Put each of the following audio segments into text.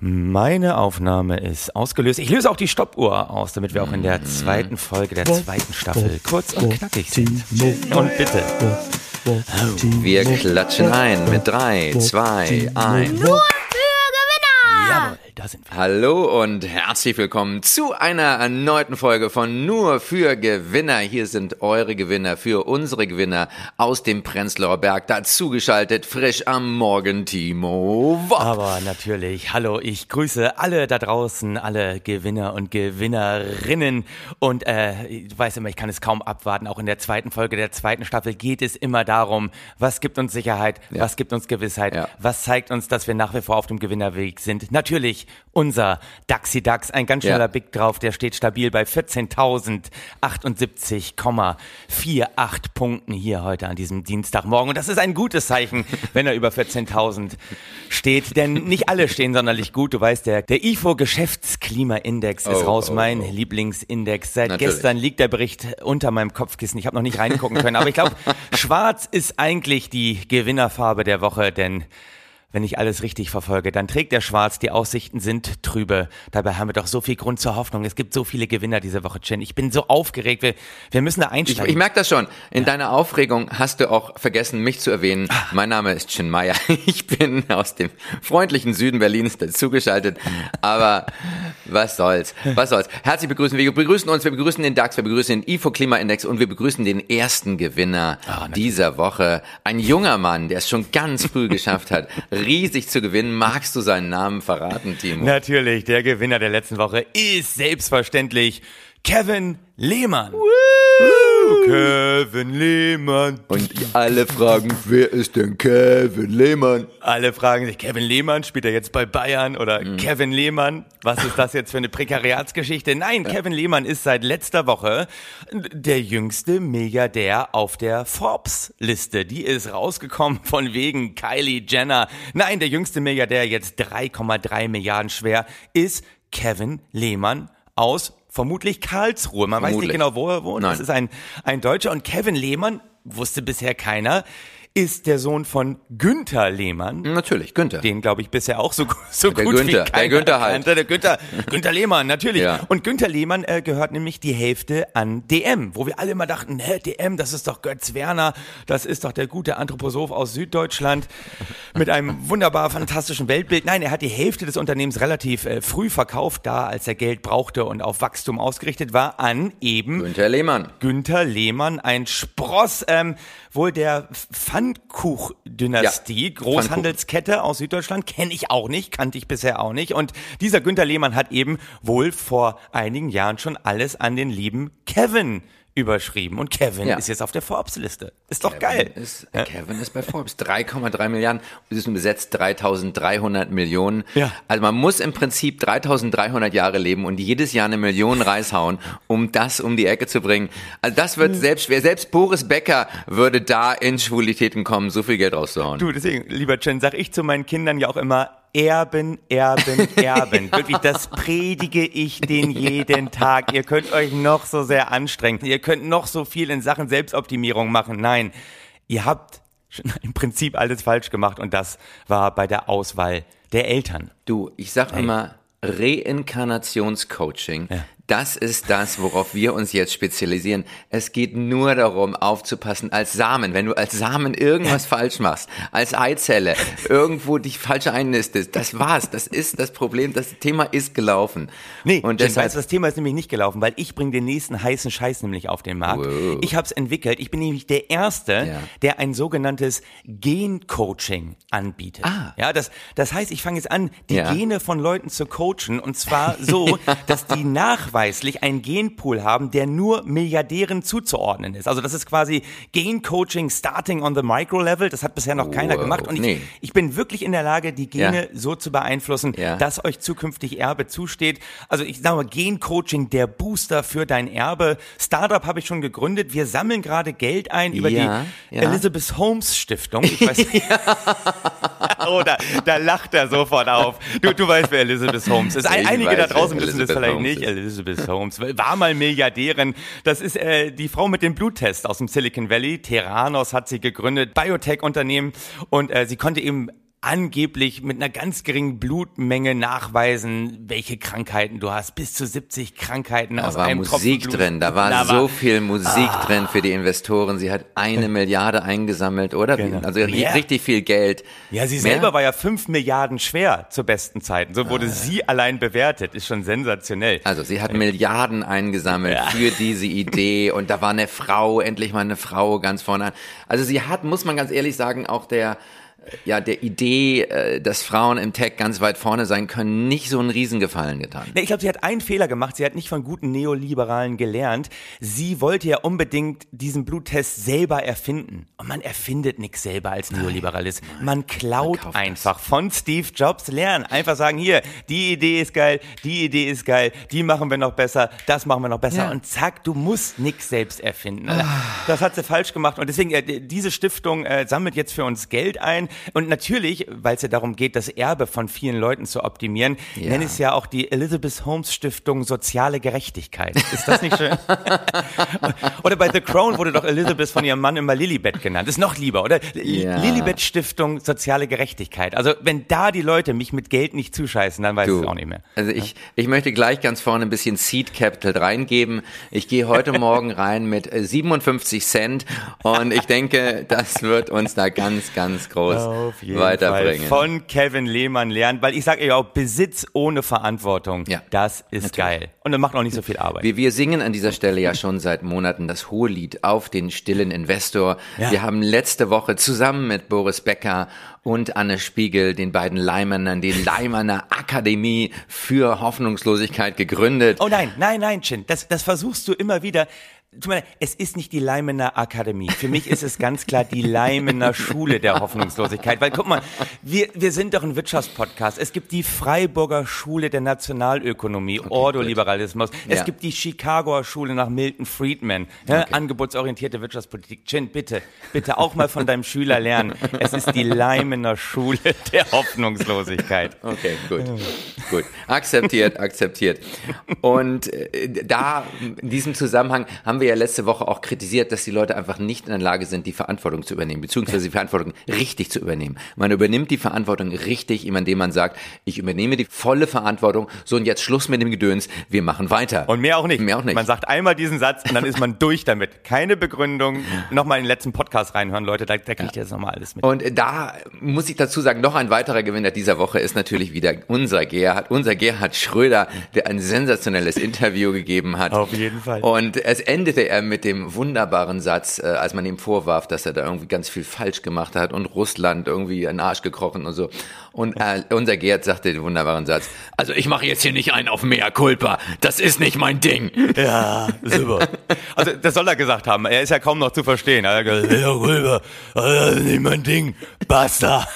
Meine Aufnahme ist ausgelöst. Ich löse auch die Stoppuhr aus, damit wir auch in der zweiten Folge der zweiten Staffel kurz und knackig sind. Und bitte. Wir klatschen ein mit drei, zwei, eins. Nur für Gewinner! Jawohl, da sind wir. Hallo und herzlich willkommen zu einer erneuten Folge von Nur für Gewinner. Hier sind eure Gewinner für unsere Gewinner aus dem Prenzlauer Berg. Dazu geschaltet frisch am Morgen Timo Wopp. Aber natürlich, hallo, ich grüße alle da draußen, alle Gewinner und Gewinnerinnen. Und äh, du weißt immer, ich kann es kaum abwarten. Auch in der zweiten Folge der zweiten Staffel geht es immer darum, was gibt uns Sicherheit, Ja. was gibt uns Gewissheit, Ja. was zeigt uns, dass wir nach wie vor auf dem Gewinnerweg sind. Natürlich unser Daxi Dax, ein ganz schneller Ja. Big drauf, der steht stabil bei 14.078,48 Punkten hier heute an diesem Dienstagmorgen. Und das ist ein gutes Zeichen, wenn er über 14.000 steht, denn nicht alle stehen sonderlich gut. Du weißt, der, der IFO Geschäftsklimaindex ist Oh, raus, oh, mein oh. Lieblingsindex. Seit Natürlich. gestern liegt der Bericht unter meinem Kopfkissen. Ich habe noch nicht reingucken können, aber ich glaube, schwarz ist eigentlich die Gewinnerfarbe der Woche, denn wenn ich alles richtig verfolge, dann trägt der Schwarz, die Aussichten sind trübe. Dabei haben wir doch so viel Grund zur Hoffnung. Es gibt so viele Gewinner diese Woche, Chin. Ich bin so aufgeregt. Wir, wir müssen da Ich, einsteigen. ich merke das schon. In deiner Aufregung hast du auch vergessen, mich zu erwähnen. Ah. Mein Name ist Chin Meyer. Ich bin aus dem freundlichen Süden Berlins dazugeschaltet. Aber was soll's? Was soll's? Herzlich begrüßen. Wir begrüßen uns. Wir begrüßen den DAX. Wir begrüßen den IFO Klimaindex und wir begrüßen den ersten Gewinner Ah, dieser Woche. Ein junger Mann, der es schon ganz früh geschafft hat, riesig zu gewinnen. Magst du seinen Namen verraten, Timo? Natürlich, der Gewinner der letzten Woche ist selbstverständlich Kevin Lehmann. Kevin Lehmann. Und alle fragen, wer ist denn Kevin Lehmann? Alle fragen sich, Kevin Lehmann, spielt er jetzt bei Bayern oder Mhm. Kevin Lehmann? Was ist das jetzt für eine Prekariatsgeschichte? Nein, Kevin Lehmann ist seit letzter Woche der jüngste Milliardär auf der Forbes-Liste. Die ist rausgekommen von wegen Kylie Jenner. Nein, der jüngste Milliardär, jetzt 3,3 Milliarden schwer, ist Kevin Lehmann aus vermutlich Karlsruhe. Man weiß nicht Vermutlich. genau, wo er wohnt. Nein. Das ist ein, ein Deutscher. Und Kevin Lehmann, wusste bisher keiner, ist der Sohn von Günther Lehmann. Natürlich, Günther. Den glaube ich bisher auch so, so Der gut Günther, wie der keiner Günther halt. kannte. Der Günther, Günther Lehmann, natürlich. Ja. Und Günther Lehmann äh, gehört nämlich die Hälfte an DM, wo wir alle immer dachten, hä, DM, das ist doch Götz Werner, das ist doch der gute Anthroposoph aus Süddeutschland mit einem wunderbar fantastischen Weltbild. Nein, er hat die Hälfte des Unternehmens relativ äh, früh verkauft, da als er Geld brauchte und auf Wachstum ausgerichtet war, an eben Günther Lehmann. Günther Lehmann, ein Spross ähm, wohl der Pfannkuch-Dynastie, Ja, Großhandelskette aus Süddeutschland, kenne ich auch nicht, kannte ich bisher auch nicht. Und dieser Günther Lehmann hat eben wohl vor einigen Jahren schon alles an den lieben Kevin überschrieben. Und Kevin Ja. ist jetzt auf der Forbes-Liste. Ist doch geil. Ist, Kevin ist bei Forbes. 3,3 Milliarden. Sie sind besetzt 3300 Millionen. Ja. Also man muss im Prinzip 3300 Jahre leben und jedes Jahr eine Million reishauen, um das um die Ecke zu bringen. Also das wird selbst schwer. Selbst Boris Becker würde da in Schwulitäten kommen, so viel Geld rauszuhauen. Du, deswegen, lieber Chen, sag ich zu meinen Kindern ja auch immer, Erben, Erben, Erben. Wirklich, das predige ich den jeden Tag. Ihr könnt euch noch so sehr anstrengen. Ihr könnt noch so viel in Sachen Selbstoptimierung machen. Nein, ihr habt schon im Prinzip alles falsch gemacht und das war bei der Auswahl der Eltern. Du, ich sag immer, Reinkarnationscoaching, Ja. Das ist das, worauf wir uns jetzt spezialisieren. Es geht nur darum, aufzupassen als Samen. Wenn du als Samen irgendwas falsch machst, als Eizelle, irgendwo dich falsch einnistest, das war's. Das ist das Problem. Das Thema ist gelaufen. Nee, und deshalb, weißt das Thema ist nämlich nicht gelaufen, weil ich bringe den nächsten heißen Scheiß nämlich auf den Markt. Wow. Ich habe es entwickelt. Ich bin nämlich der Erste, Ja. der ein sogenanntes Gen-Coaching anbietet. Ah. Ja, das, das heißt, ich fange jetzt an, die Ja. Gene von Leuten zu coachen und zwar so, dass die nachweislich einen Genpool haben, der nur Milliardären zuzuordnen ist. Also das ist quasi Gen-Coaching starting on the micro level. Das hat bisher noch keiner Wow. gemacht und ich, Nee. ich bin wirklich in der Lage, die Gene Ja. so zu beeinflussen, Ja. dass euch zukünftig Erbe zusteht. Also ich sage mal, Gen-Coaching, der Booster für dein Erbe. Startup habe ich schon gegründet. Wir sammeln gerade Geld ein über Ja, die. Elizabeth Holmes Stiftung. Ich weiß nicht. oh, da, da lacht er sofort auf. Du, du weißt, wer Elizabeth Holmes ist. Ein, einige weiß, da draußen wissen das vielleicht Holmes nicht. ist. Elizabeth Holmes war mal Milliardärin. Das ist äh, die Frau mit dem Bluttest aus dem Silicon Valley. Theranos hat sie gegründet, Biotech-Unternehmen. Und äh, sie konnte eben angeblich mit einer ganz geringen Blutmenge nachweisen, welche Krankheiten du hast. Bis zu 70 Krankheiten Da aus war einem Musik Tropfen Blut. drin, da war Da so viel Musik drin für die Investoren. Sie hat eine Milliarde eingesammelt, oder? Genau. Also Mehr. richtig viel Geld. Ja, sie Mehr? selber war ja 5 Milliarden schwer zu besten Zeiten. So wurde sie allein bewertet. Ist schon sensationell. Also sie hat Milliarden eingesammelt für diese Idee und da war eine Frau, endlich mal eine Frau ganz vorne an. Also sie hat, muss man ganz ehrlich sagen, auch der ja, der Idee, äh, dass Frauen im Tech ganz weit vorne sein können, nicht so einen Riesengefallen getan. Nee, ich glaube, sie hat einen Fehler gemacht. Sie hat nicht von guten Neoliberalen gelernt. Sie wollte ja unbedingt diesen Bluttest selber erfinden. Und man erfindet nichts selber als Neoliberalist. Man klaut das. einfach von Steve Jobs lernen. Einfach sagen, hier, die Idee ist geil, die Idee ist geil, die machen wir noch besser, das machen wir noch besser. Ja. Und zack, du musst nichts selbst erfinden. Das hat sie falsch gemacht. Und deswegen, äh, diese Stiftung äh, sammelt jetzt für uns Geld ein. Und natürlich, weil es ja darum geht, das Erbe von vielen Leuten zu optimieren, Ja. nenne ich es ja auch die Elizabeth Holmes Stiftung Soziale Gerechtigkeit. Ist das nicht schön? oder bei The Crown wurde doch Elizabeth von ihrem Mann immer Lilibet genannt. Ist noch lieber, oder? Ja. Lilibet Stiftung Soziale Gerechtigkeit. Also wenn da die Leute mich mit Geld nicht zuscheißen, dann weiß ich es auch nicht mehr. Also ich, ich möchte gleich ganz vorne ein bisschen Seed Capital reingeben. Ich gehe heute Morgen rein mit äh, 57 Cent und ich denke, das wird uns da ganz, ganz groß Auf jeden weiterbringen. Fall von Kevin Lehmann lernen, weil ich sage ja auch, Besitz ohne Verantwortung, Ja, das ist geil. Und dann macht auch nicht so viel Arbeit. Wir, wir singen an dieser Stelle ja schon seit Monaten das Hohelied auf den stillen Investor. Ja. Wir haben letzte Woche zusammen mit Boris Becker und Anne Spiegel, den beiden Leimannern, die Leimanner Akademie für Hoffnungslosigkeit gegründet. Oh nein, nein, nein, Chin, das, das versuchst du immer wieder. Tut mir es ist nicht die Leimener Akademie. Für mich ist es ganz klar die Leimener Schule der Hoffnungslosigkeit. Weil guck mal, wir, wir sind doch ein Wirtschaftspodcast. Es gibt die Freiburger Schule der Nationalökonomie, Ordoliberalismus. Es Ja. gibt die Chicagoer Schule nach Milton Friedman, ja, angebotsorientierte Wirtschaftspolitik. Chin, bitte, bitte auch mal von deinem Schüler lernen. Es ist die Leimener Schule der Hoffnungslosigkeit. Okay, gut. Gut. Akzeptiert, akzeptiert. Und äh, da, in diesem Zusammenhang, haben wir ja letzte Woche auch kritisiert, dass die Leute einfach nicht in der Lage sind, die Verantwortung zu übernehmen, beziehungsweise die Verantwortung richtig zu übernehmen. Man übernimmt die Verantwortung richtig, indem man sagt, ich übernehme die volle Verantwortung, so und jetzt Schluss mit dem Gedöns, wir machen weiter. Und mehr auch nicht. Mehr auch nicht. Man sagt einmal diesen Satz und dann ist man durch damit. Keine Begründung. Nochmal in den letzten Podcast reinhören, Leute, da, da kriegt ihr jetzt nochmal alles mit. Und da muss ich dazu sagen, noch ein weiterer Gewinner dieser Woche ist natürlich wieder unser Gerhard, unser Gerhard Schröder, der ein sensationelles Interview gegeben hat. Auf jeden Fall. Und es endete er mit dem wunderbaren Satz, äh, als man ihm vorwarf, dass er da irgendwie ganz viel falsch gemacht hat und Russland irgendwie in den Arsch gekrochen und so. Und äh, unser Gerhard sagte den wunderbaren Satz, also ich mache jetzt hier nicht einen auf Mea Culpa, das ist nicht mein Ding. Ja, super. Also, das soll er gesagt haben. Er ist ja kaum noch zu verstehen. Er hat gesagt, ja, rüber, das ist nicht mein Ding. Basta.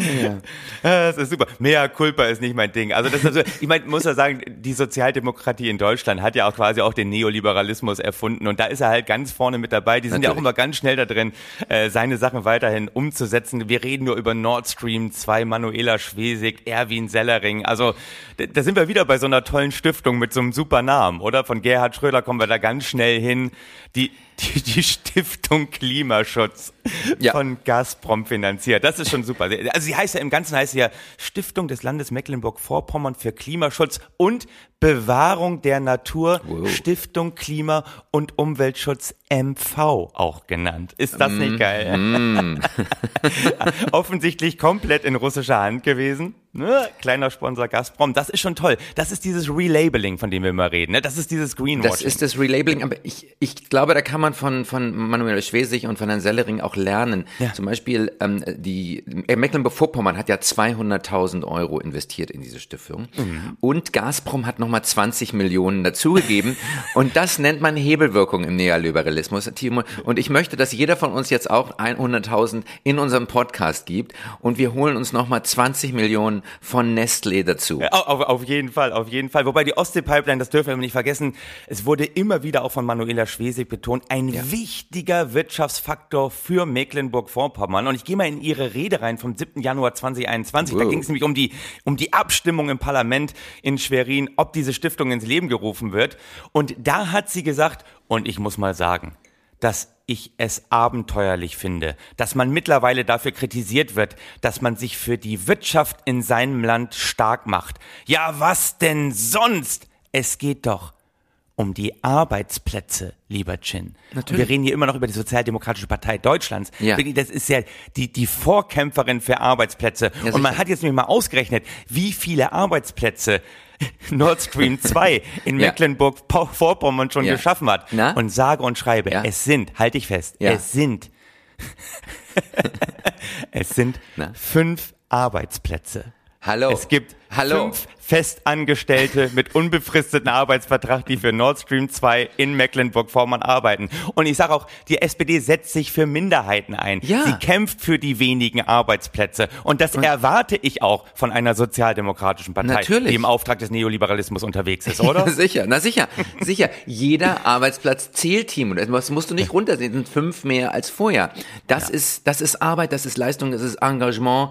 Ja, das ist super. Mea culpa ist nicht mein Ding. Also das ist also, ich meine, muss ja sagen, die Sozialdemokratie in Deutschland hat ja auch quasi auch den Neoliberalismus erfunden und da ist er halt ganz vorne mit dabei. Die sind ja auch Natürlich. immer ganz schnell da drin, äh, seine Sachen weiterhin umzusetzen. Wir reden nur über Nord Stream 2, Manuela Schwesig, Erwin Sellering. Also da, da sind wir wieder bei so einer tollen Stiftung mit so einem super Namen, oder? Von Gerhard Schröder kommen wir da ganz schnell hin. Die, die, die Stiftung Klimaschutz Ja. von Gazprom finanziert. Das ist schon super. Also sie heißt ja im Ganzen heißt sie ja Stiftung des Landes Mecklenburg-Vorpommern für Klimaschutz und Bewahrung der Natur, Wow. Stiftung Klima und Umweltschutz MV auch genannt. Ist das Mm, nicht geil? Offensichtlich komplett in russischer Hand gewesen. Ne? Kleiner Sponsor Gazprom. Das ist schon toll. Das ist dieses Relabeling, von dem wir immer reden. Ne? Das ist dieses Greenwashing. Das ist das Relabeling, aber ich, ich glaube, da kann man von, von Manuel Schwesig und von Herrn Sellering auch lernen. Ja. Zum Beispiel, ähm, die äh, Mecklenburg-Vorpommern hat ja 200.000 Euro investiert in diese Stiftung Mhm. und Gazprom hat nochmal 20 Millionen dazugegeben und das nennt man Hebelwirkung im Neoliberalismus, Timo. Und ich möchte, dass jeder von uns jetzt auch 100.000 in unserem Podcast gibt und wir holen uns nochmal 20 Millionen von Nestlé dazu. Ja, Auf, auf jeden Fall, auf jeden Fall. Wobei die Ostsee-Pipeline, das dürfen wir nicht vergessen, es wurde immer wieder auch von Manuela Schwesig betont, ein wichtiger Wirtschaftsfaktor für Mecklenburg-Vorpommern. Und ich gehe mal in ihre Rede rein vom 7. Januar 2021. Da Wow. ging es nämlich um die, um die Abstimmung im Parlament in Schwerin, ob diese Stiftung ins Leben gerufen wird. Und da hat sie gesagt, und ich muss mal sagen, dass ich es abenteuerlich finde, dass man mittlerweile dafür kritisiert wird, dass man sich für die Wirtschaft in seinem Land stark macht. Ja, was denn sonst? Es geht doch um die Arbeitsplätze, lieber Chin. Natürlich. wir reden hier immer noch über die Sozialdemokratische Partei Deutschlands. Ja. Das ist ja die, die Vorkämpferin für Arbeitsplätze. Ja, Und man sicher. hat jetzt nämlich mal ausgerechnet, wie viele Arbeitsplätze Nord Stream 2 in Ja. Mecklenburg-Vorpommern schon Ja. geschaffen hat. Na? Und sage und schreibe, Ja. es sind, halte ich fest, es sind, es sind Na? fünf Arbeitsplätze. Hallo. Es gibt Hallo. fünf Festangestellte mit unbefristeten Arbeitsvertrag, die für Nord Stream 2 in Mecklenburg-Vorpommern arbeiten. Und ich sage auch, die SPD setzt sich für Minderheiten ein. Ja. Sie kämpft für die wenigen Arbeitsplätze. Und das erwarte ich auch von einer sozialdemokratischen Partei, Natürlich. die im Auftrag des Neoliberalismus unterwegs ist, oder? sicher, na sicher, sicher. Jeder Arbeitsplatz zählt, Team. Und das musst du nicht runtersehen. Sind fünf mehr als vorher. Das ist, das ist Arbeit, das ist Leistung, das ist Engagement.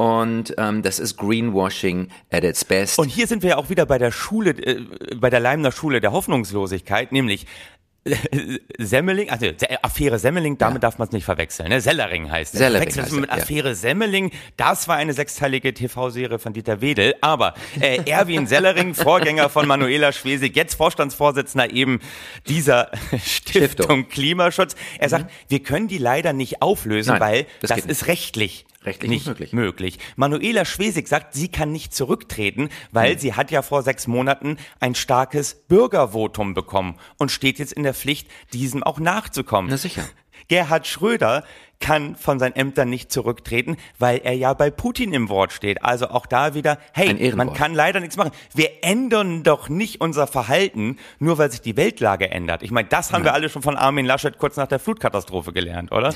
Und ähm, das ist Greenwashing at its best. Und hier sind wir ja auch wieder bei der Schule, äh, bei der Leimner Schule der Hoffnungslosigkeit, nämlich äh, Semmeling, also Affäre Semmeling, damit darf man es nicht verwechseln. Ne? Sellering heißt es. Sellering heißt mit er, ja. Affäre Semmeling, das war eine sechsteilige TV-Serie von Dieter Wedel. Aber äh, Erwin Sellering, Vorgänger von Manuela Schwesig, jetzt Vorstandsvorsitzender eben dieser Stiftung, Stiftung. Klimaschutz. Er sagt, wir können die leider nicht auflösen, Nein, weil das das, ist rechtlich Rechtlich nicht möglich. möglich. Manuela Schwesig sagt, sie kann nicht zurücktreten, weil Hm. sie hat ja vor sechs Monaten ein starkes Bürgervotum bekommen und steht jetzt in der Pflicht, diesem auch nachzukommen. Na sicher. Gerhard Schröder kann von seinen Ämtern nicht zurücktreten, weil er ja bei Putin im Wort steht. Also auch da wieder, hey, man kann leider nichts machen. Wir ändern doch nicht unser Verhalten, nur weil sich die Weltlage ändert. Ich meine, das haben wir alle schon von Armin Laschet kurz nach der Flutkatastrophe gelernt, oder?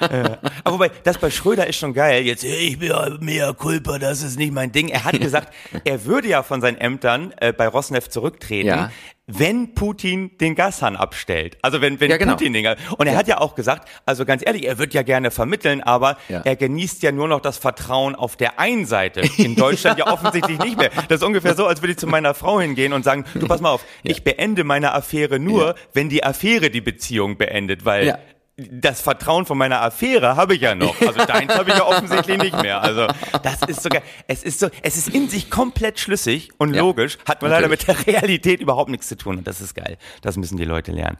Ja. Aber wobei, das bei Schröder ist schon geil. Jetzt, ich bin ja mea culpa, das ist nicht mein Ding. Er hat gesagt, er würde ja von seinen Ämtern äh, bei Rosneft zurücktreten, Ja. Wenn Putin den Gashahn abstellt. Also wenn, wenn Ja, genau. Putin den Und er hat ja auch gesagt, also ganz ehrlich, er wird ja gerne vermitteln, aber Ja. er genießt ja nur noch das Vertrauen auf der einen Seite. In Deutschland ja. offensichtlich nicht mehr. Das ist ungefähr so, als würde ich zu meiner Frau hingehen und sagen, du pass mal auf, ich beende meine Affäre nur, wenn die Affäre die Beziehung beendet, weil Ja. Das Vertrauen von meiner Affäre habe ich ja noch. Also deins habe ich ja offensichtlich nicht mehr. Also das ist sogar, es ist so, es ist in sich komplett schlüssig und Ja, logisch, hat man leider natürlich. mit der Realität überhaupt nichts zu tun und das ist geil. Das müssen die Leute lernen.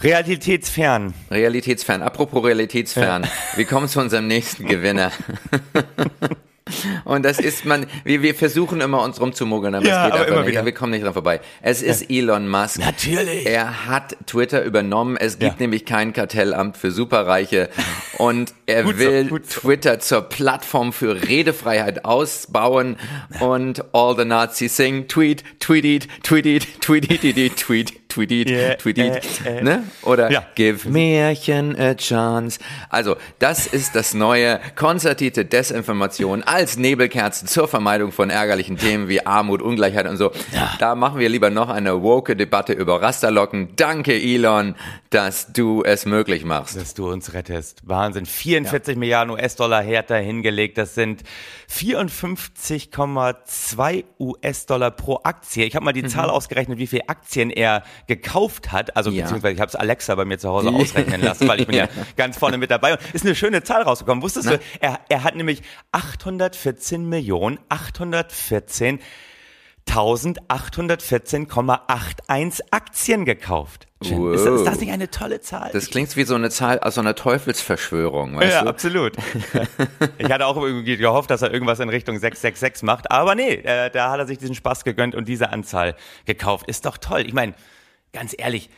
Realitätsfern. Realitätsfern. Apropos Realitätsfern. Wir kommen zu unserem nächsten Gewinner. Und das ist man, wir, wir versuchen immer uns rumzumogeln, aber Ja, es geht aber einfach immer nicht. wieder. Wir kommen nicht dran vorbei. Es ist Elon Musk. Natürlich. Er hat Twitter übernommen. Es gibt Ja. nämlich kein Kartellamt für Superreiche. Und er Gut so, will gut so. Twitter zur Plattform für Redefreiheit ausbauen. Und all the Nazis sing, tweet, tweet it, tweet it, tweet it, tweet it, tweet, tweet it, Yeah, tweet it. äh, äh. Ne? Oder Ja. give Märchen a chance. Also, das ist das neue konzertierte Desinformation als Nebelkerzen zur Vermeidung von ärgerlichen Themen wie Armut, Ungleichheit und so. Da machen wir lieber noch eine woke Debatte über Rasterlocken. Danke, Elon, dass du es möglich machst. dass du uns rettest. Wahnsinn. 44 Milliarden US-Dollar hat er hingelegt. Das sind 54,2 US-Dollar pro Aktie. Ich habe mal die Zahl ausgerechnet, wie viele Aktien er gekauft hat. Also Ja. beziehungsweise ich habe es Alexa bei mir zu Hause ausrechnen lassen, weil ich bin ja ganz vorne mit dabei. Und ist eine schöne Zahl rausgekommen. Wusstest du? Er, er hat nämlich 814 Millionen 814 1814,81 Aktien gekauft. Jim, Ist, ist das nicht eine tolle Zahl? Das klingt wie so eine Zahl aus so einer Teufelsverschwörung, weißt ja, du? absolut. ich hatte auch irgendwie gehofft, dass er irgendwas in Richtung 666 macht, aber nee, äh, da hat er sich diesen Spaß gegönnt und diese Anzahl gekauft. Ist doch toll. Ich meine, ganz ehrlich,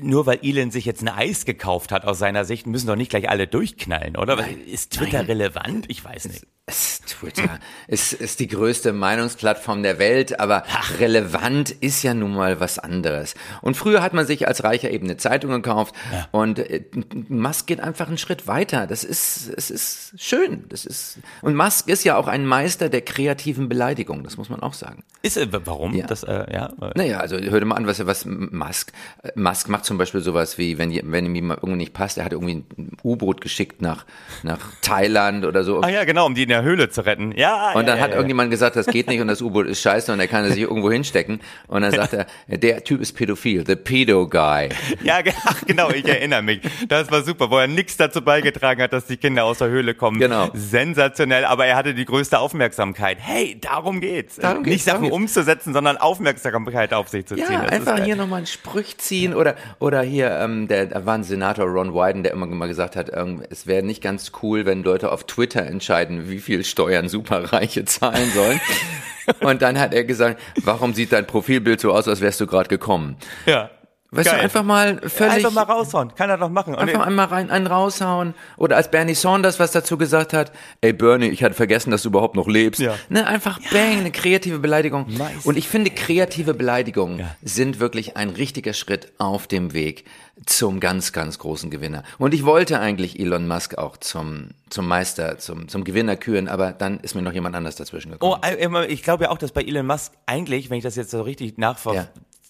nur weil Elon sich jetzt ein Eis gekauft hat aus seiner Sicht, müssen doch nicht gleich alle durchknallen, oder? ist Twitter relevant? Ich weiß nicht. Es- Twitter ist, ist die größte Meinungsplattform der Welt, aber relevant ist ja nun mal was anderes. Und früher hat man sich als Reicher eben eine Zeitung gekauft und äh, Musk geht einfach einen Schritt weiter. Das ist, es ist schön. Das ist, und Musk ist ja auch ein Meister der kreativen Beleidigung, das muss man auch sagen. Ist, warum? Ja. Das, äh, ja. Naja, also hör dir mal an, was, was Musk, äh, Musk macht zum Beispiel sowas wie, wenn, wenn ihm irgendwie nicht passt, er hat irgendwie ein U-Boot geschickt nach, nach Thailand oder so. Ah ja, genau, um die in der Höhle zu retten. Ja, Und ja, dann ja, hat ja. irgendjemand gesagt, das geht nicht und das U-Boot ist scheiße und er kann sich irgendwo hinstecken. Und dann sagt er, der Typ ist pädophil, the pedo guy. Ja, ge- ach, genau, ich erinnere mich. Das war super, wo er nichts dazu beigetragen hat, dass die Kinder aus der Höhle kommen. Genau. Sensationell, aber er hatte die größte Aufmerksamkeit. Hey, darum geht's. Darum geht's, Nicht Sachen umzusetzen, sondern Aufmerksamkeit auf sich zu ziehen. Ja, Das einfach hier nochmal einen Sprüch ziehen oder oder hier, ähm, der, da war ein Senator Ron Wyden, der immer mal gesagt hat, ähm, es wäre nicht ganz cool, wenn Leute auf Twitter entscheiden, wie viel Steuern Superreiche zahlen sollen. Und dann hat er gesagt, warum sieht dein Profilbild so aus, als wärst du gerade gekommen? Ja. Weißt Geil. du, einfach mal völlig... Einfach mal raushauen. Kann er doch machen. Einfach einmal rein, einen raushauen. Oder als Bernie Saunders was dazu gesagt hat, ey Bernie, ich hatte vergessen, dass du überhaupt noch lebst. Ja. Ne, einfach bang, eine kreative Beleidigung. Nice. Und ich finde, kreative Beleidigungen sind wirklich ein richtiger Schritt auf dem Weg zum ganz, ganz großen Gewinner. Und ich wollte eigentlich Elon Musk auch zum, zum Meister, zum, zum Gewinner küren, aber dann ist mir noch jemand anders dazwischen gekommen. Oh, äh, ich glaube ja auch, dass bei Elon Musk eigentlich, wenn ich das jetzt so richtig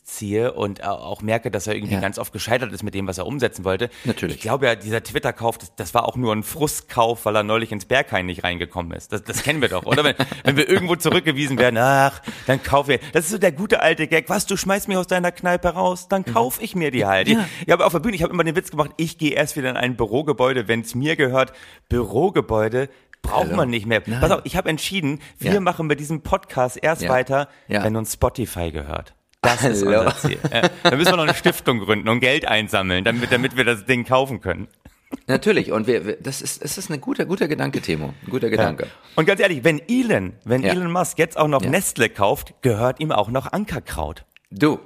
nachvollziehe und au- auch merke, dass er irgendwie Ja. ganz oft gescheitert ist mit dem, was er umsetzen wollte. Natürlich. Ich glaube ja, dieser Twitter-Kauf, das, das war auch nur ein Frustkauf, weil er neulich ins Berghain nicht reingekommen ist. Das, das kennen wir doch, oder? Wenn, wenn wir irgendwo zurückgewiesen werden, ach, dann kaufen wir. Das ist so der gute alte Gag. Was, du schmeißt mich aus deiner Kneipe raus, dann kauf ich mir die halt. Mhm. Ja. Ich, ich habe auf der Bühne, ich habe immer den Witz gemacht, ich gehe erst wieder in ein Bürogebäude, wenn es mir gehört. Bürogebäude braucht Hallo. man nicht mehr. Nein. Pass auf, ich habe entschieden, wir Ja. machen mit diesem Podcast erst Ja. weiter, Ja. wenn uns Spotify gehört. Das ist Hallo. unser Ziel. Ja. Dann müssen wir noch eine Stiftung gründen und Geld einsammeln, damit, damit wir das Ding kaufen können. Natürlich. Und wir, wir, das ist, das ist ein guter, guter Gedanke, Timo. Ein guter Gedanke. Und ganz ehrlich, wenn Elon, wenn Ja. Elon Musk jetzt auch noch Ja. Nestle kauft, gehört ihm auch noch Ankerkraut. Du,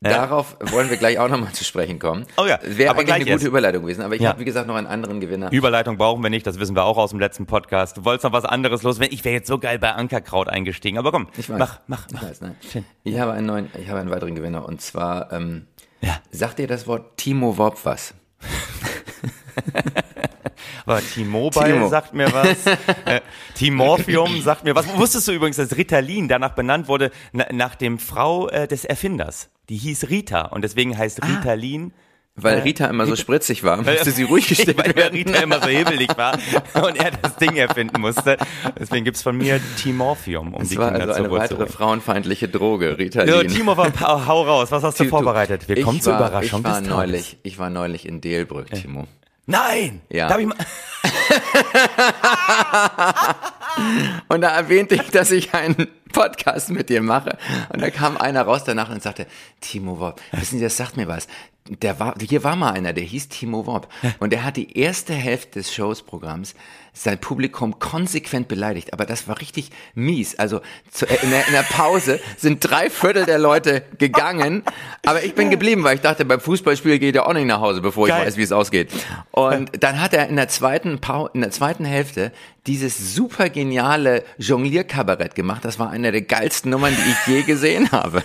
darauf wollen wir gleich auch nochmal zu sprechen kommen. Oh ja, Wäre aber eigentlich eine gute erst. Überleitung gewesen, aber ich Ja. habe, wie gesagt, noch einen anderen Gewinner. Überleitung brauchen wir nicht, das wissen wir auch aus dem letzten Podcast. Du wolltest noch was anderes los. Ich wäre jetzt so geil bei Ankerkraut eingestiegen. Aber komm, Ich weiß. mach, mach, Ich mach. weiß, nein. Ich habe einen neuen, ich habe einen weiteren Gewinner und zwar, ähm, Ja. sagt dir das Wort Timo Wob was? Aber T-Mobile Timo. sagt mir was. äh, T-Morphium sagt mir was. Wusstest du übrigens, dass Ritalin danach benannt wurde, na, nach dem Frau äh, des Erfinders? Die hieß Rita und deswegen heißt Ah. Ritalin. Weil Rita immer so spritzig war, musste sie ruhig gestellt Weil werden. Rita immer so hebelig war und er das Ding erfinden musste. Deswegen gibt's von mir T-Morphium, um Das die war Kinder also eine weitere frauenfeindliche Droge, So, Ritalin. Timo, hau hau raus. Was hast du Du- vorbereitet? Wir kommen zur war- Überraschung Ich war neulich, ich war neulich in Delbrück, Timo. Nein! Ja. Darf ich mal? Und da erwähnte ich, dass ich einen Podcast mit dir mache. Und da kam einer raus danach und sagte, Timo Wob, wissen Sie, das sagt mir was. Der war, hier war mal einer, der hieß Timo Wob. Und der hat die erste Hälfte des Shows-Programms sein Publikum konsequent beleidigt. Aber das war richtig mies. Also zu, in, der, in der Pause sind drei Viertel der Leute gegangen. Aber ich bin geblieben, weil ich dachte, beim Fußballspiel geht er auch nicht nach Hause, bevor Geil. ich weiß, wie es ausgeht. Und dann hat er in der zweiten in der zweiten Hälfte dieses super geniale Jonglierkabarett gemacht. Das war eine der geilsten Nummern, die ich je gesehen habe.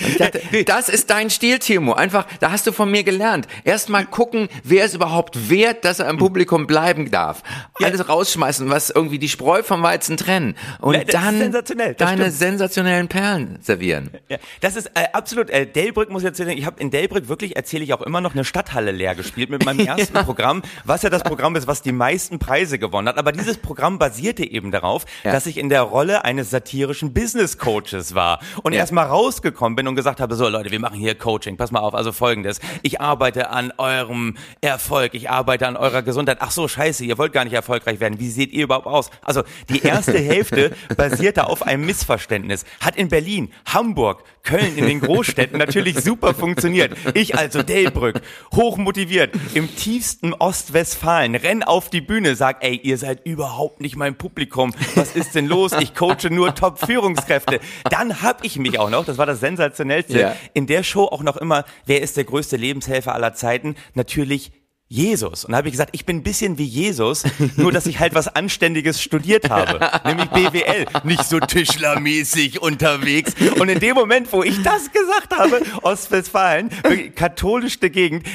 Und ich dachte, das ist dein Stil, Timo. Einfach, da hast du von mir gelernt. Erstmal gucken, wer es überhaupt wert, dass er im Publikum bleiben darf. Alles rausschmeißen, was irgendwie die Spreu vom Weizen trennen. Und Ja, dann sensationell, deine stimmt. sensationellen Perlen servieren. Ja, das ist äh, absolut. Äh, Delbrück muss ich erzählen. Ich habe in Delbrück wirklich erzähle ich auch immer noch eine Stadthalle leer gespielt mit meinem ersten Programm, was ja das Programm ist, was die meisten Preise gewonnen hat. Aber dieses Programm basierte eben darauf, Ja. dass ich in der Rolle eines satirischen Business Coaches war und Ja. erst mal rausgekommen bin und gesagt habe: So Leute, wir machen hier Coaching. Pass mal auf. Also Folgendes: Ich arbeite an eurem Erfolg. Ich arbeite an eurer Gesundheit. Ach so, Scheiße, ihr wollt gar nicht erfolgreich werden. Wie seht ihr überhaupt aus? Also die erste Hälfte basierte auf einem Missverständnis. Hat in Berlin, Hamburg, Köln in den Großstädten natürlich super funktioniert. Ich also Delbrück, hochmotiviert, im tiefsten Ostwestfalen, renn auf die Bühne, sag, ey, ihr seid überhaupt nicht mein Publikum. Was ist denn los? Ich coache nur Top-Führungskräfte. Dann hab ich mich auch noch, das war das sensationellste, Ja. in der Show auch noch immer, wer ist der größte Lebenshelfer aller Zeiten? Natürlich Jesus. Und da habe ich gesagt, ich bin ein bisschen wie Jesus, nur dass ich halt was Anständiges studiert habe, nämlich BWL, nicht so tischlermäßig unterwegs. Und in dem Moment, wo ich das gesagt habe, Ostwestfalen, katholischste Gegend,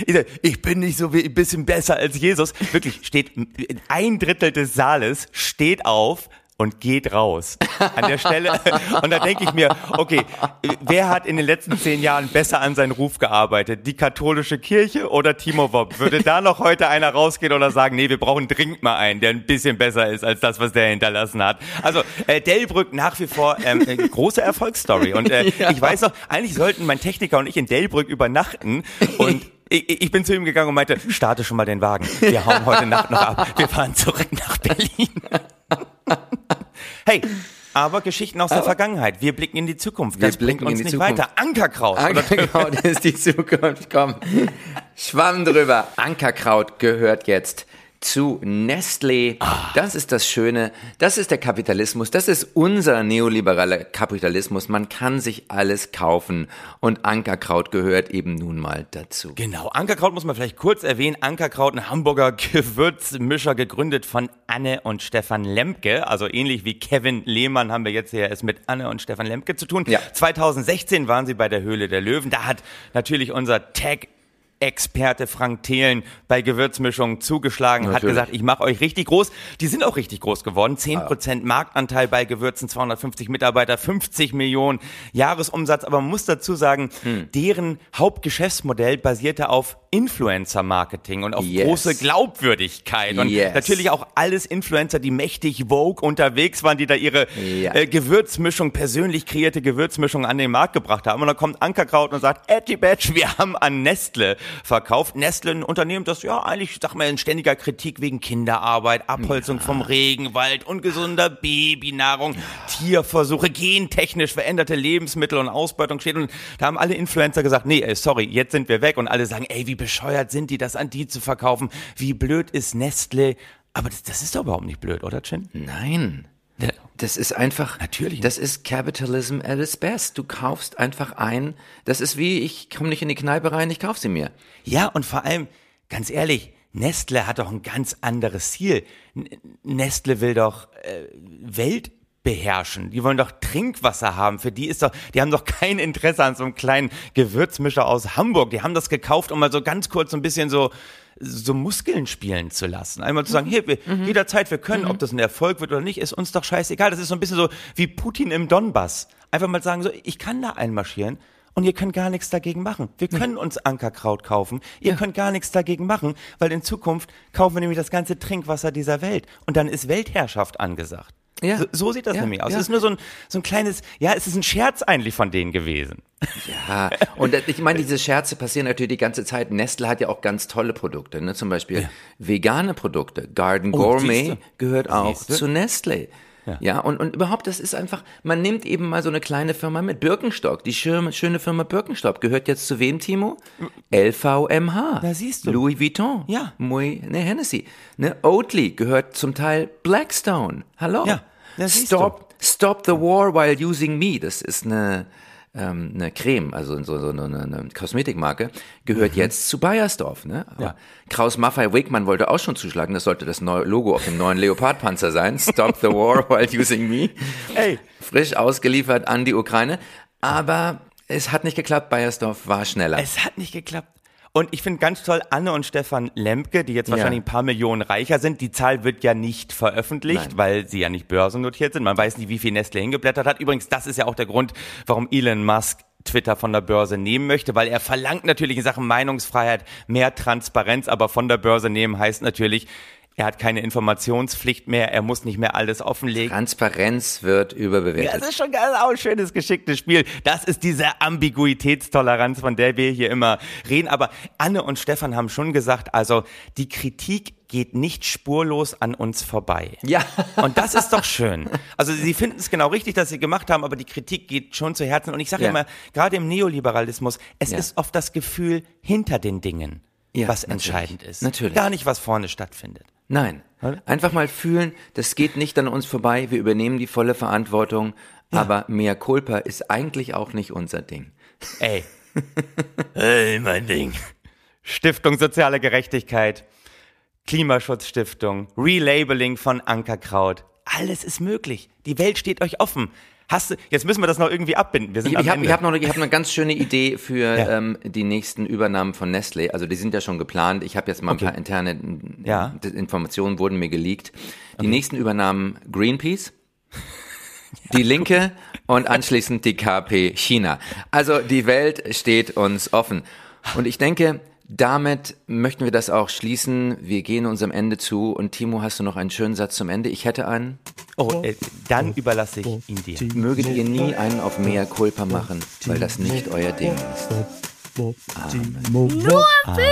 ich bin nicht so wie, ein bisschen besser als Jesus. Wirklich steht ein Drittel des Saales steht auf und geht raus. An der Stelle. Und da denke ich mir, okay, wer hat in den letzten zehn Jahren besser an seinen Ruf gearbeitet? Die katholische Kirche oder Timo Wob? Würde da noch heute einer rausgehen oder sagen, nee, wir brauchen dringend mal einen, der ein bisschen besser ist als das, was der hinterlassen hat? Also, äh, Delbrück nach wie vor ähm, äh, große Erfolgsstory. Und äh, ja. ich weiß noch, eigentlich sollten mein Techniker und ich in Delbrück übernachten und ich, ich bin zu ihm gegangen und meinte, starte schon mal den Wagen. Wir hauen heute Nacht noch ab. Wir fahren zurück nach Berlin. Hey, aber Geschichten aus aber der Vergangenheit. Wir blicken in die Zukunft. Das wir blicken uns in die nicht Zukunft. weiter. Ankerkraut. Ankerkraut ist die Zukunft. Komm. Schwamm drüber. Ankerkraut gehört jetzt zu Nestlé. Das ist das Schöne. Das ist der Kapitalismus. Das ist unser neoliberaler Kapitalismus. Man kann sich alles kaufen und Ankerkraut gehört eben nun mal dazu. Genau. Ankerkraut muss man vielleicht kurz erwähnen. Ankerkraut, ein Hamburger Gewürzmischer, gegründet von Anne und Stefan Lemke. Also ähnlich wie Kevin Lehmann haben wir jetzt hier es mit Anne und Stefan Lemke zu tun. Ja. 2016 waren sie bei der Höhle der Löwen. Da hat natürlich unser Tag Experte Frank Thelen bei Gewürzmischungen zugeschlagen, Natürlich. hat gesagt, ich mache euch richtig groß. Die sind auch richtig groß geworden. 10% ah. Marktanteil bei Gewürzen, 250 Mitarbeiter, 50 Millionen Jahresumsatz. Aber man muss dazu sagen, hm. deren Hauptgeschäftsmodell basierte auf Influencer-Marketing und auf yes. große Glaubwürdigkeit. Und yes. natürlich auch alles Influencer, die mächtig Vogue unterwegs waren, die da ihre ja. äh, Gewürzmischung, persönlich kreierte Gewürzmischung an den Markt gebracht haben. Und dann kommt Ankerkraut und sagt, Etty Batch, wir haben an Nestle verkauft. Nestle, ein Unternehmen, das ja eigentlich, sag mal, in ständiger Kritik wegen Kinderarbeit, Abholzung ja. vom Regenwald, ungesunder Babynahrung, Tierversuche, gentechnisch veränderte Lebensmittel und Ausbeutung steht. Und da haben alle Influencer gesagt, nee, ey, sorry, jetzt sind wir weg. Und alle sagen, ey, wie bescheuert sind die, das an die zu verkaufen? Wie blöd ist Nestle? Aber das, das ist doch überhaupt nicht blöd, oder, Chin? Nein. Das ist einfach, natürlich. Das ist Capitalism at its best. Du kaufst einfach ein. Das ist wie, ich komme nicht in die Kneipe rein, ich kauf sie mir. Ja, und vor allem, ganz ehrlich, Nestle hat doch ein ganz anderes Ziel. Nestle will doch äh, Welt beherrschen. Die wollen doch Trinkwasser haben. Für die ist doch, die haben doch kein Interesse an so einem kleinen Gewürzmischer aus Hamburg. Die haben das gekauft, um mal so ganz kurz so ein bisschen so so Muskeln spielen zu lassen. Einmal zu sagen, hier, wir, mhm. jederzeit wir können, mhm. ob das ein Erfolg wird oder nicht, ist uns doch scheißegal. Das ist so ein bisschen so wie Putin im Donbass. Einfach mal sagen, so, ich kann da einmarschieren und ihr könnt gar nichts dagegen machen. Wir können uns Ankerkraut kaufen. Ihr ja. könnt gar nichts dagegen machen, weil in Zukunft kaufen wir nämlich das ganze Trinkwasser dieser Welt und dann ist Weltherrschaft angesagt. Ja. So, so sieht das ja, nämlich aus. Ja. Es ist nur so ein, so ein kleines, ja, es ist ein Scherz eigentlich von denen gewesen. Ja, und ich meine, diese Scherze passieren natürlich die ganze Zeit. Nestle hat ja auch ganz tolle Produkte, ne? zum Beispiel ja. vegane Produkte. Garden oh, Gourmet gehört auch zu Nestle. Ja. ja, und, und überhaupt, das ist einfach, man nimmt eben mal so eine kleine Firma mit. Birkenstock, die schöne, schöne Firma Birkenstock, gehört jetzt zu wem, Timo? LVMH. Da siehst du. Louis Vuitton. Ja. Muy, ne, Hennessy. Ne, Oatly gehört zum Teil Blackstone. Hallo. Ja. Da Stop, du. Stop the War while using me. Das ist eine, ähm, eine Creme, also so, so eine, eine Kosmetikmarke, gehört mhm. jetzt zu Bayersdorf. Ne? Aber ja. Kraus Maffei Wigman wollte auch schon zuschlagen, das sollte das neue Logo auf dem neuen Leopardpanzer sein. Stop the war while using me. Ey. Frisch ausgeliefert an die Ukraine. Aber es hat nicht geklappt, Bayersdorf war schneller. Es hat nicht geklappt. Und ich finde ganz toll, Anne und Stefan Lemke, die jetzt wahrscheinlich ein paar Millionen reicher sind, die Zahl wird ja nicht veröffentlicht, Nein. weil sie ja nicht börsennotiert sind. Man weiß nicht, wie viel Nestle hingeblättert hat. Übrigens, das ist ja auch der Grund, warum Elon Musk Twitter von der Börse nehmen möchte, weil er verlangt natürlich in Sachen Meinungsfreiheit mehr Transparenz, aber von der Börse nehmen heißt natürlich, er hat keine Informationspflicht mehr, er muss nicht mehr alles offenlegen. Transparenz wird überbewertet. Ja, das ist schon ganz auch ein schönes, geschicktes Spiel. Das ist diese Ambiguitätstoleranz, von der wir hier immer reden. Aber Anne und Stefan haben schon gesagt, also die Kritik geht nicht spurlos an uns vorbei. Ja. Und das ist doch schön. Also sie finden es genau richtig, dass sie gemacht haben, aber die Kritik geht schon zu Herzen. Und ich sage ja. immer, gerade im Neoliberalismus, es ja. ist oft das Gefühl hinter den Dingen, ja, was natürlich. entscheidend ist. Natürlich. Gar nicht, was vorne stattfindet. Nein. Einfach mal fühlen, das geht nicht an uns vorbei, wir übernehmen die volle Verantwortung, ja. aber mehr Culpa ist eigentlich auch nicht unser Ding. Ey. Ey, mein Ding. Stiftung Soziale Gerechtigkeit, Klimaschutzstiftung, Relabeling von Ankerkraut. Alles ist möglich. Die Welt steht euch offen. Hast du, jetzt müssen wir das noch irgendwie abbinden. Wir sind ich ich habe hab noch ich hab eine ganz schöne Idee für ja. ähm, die nächsten Übernahmen von Nestle. Also die sind ja schon geplant. Ich habe jetzt mal okay. ein paar interne ja. Informationen wurden mir geleakt. Die okay. nächsten Übernahmen Greenpeace, die Linke und anschließend die KP China. Also die Welt steht uns offen. Und ich denke, damit möchten wir das auch schließen. Wir gehen unserem Ende zu. Und Timo, hast du noch einen schönen Satz zum Ende? Ich hätte einen. Oh, äh, dann überlasse ich ihn dir. Möget ihr nie einen auf mehr Culpa machen, weil das nicht euer Ding ist. Nur für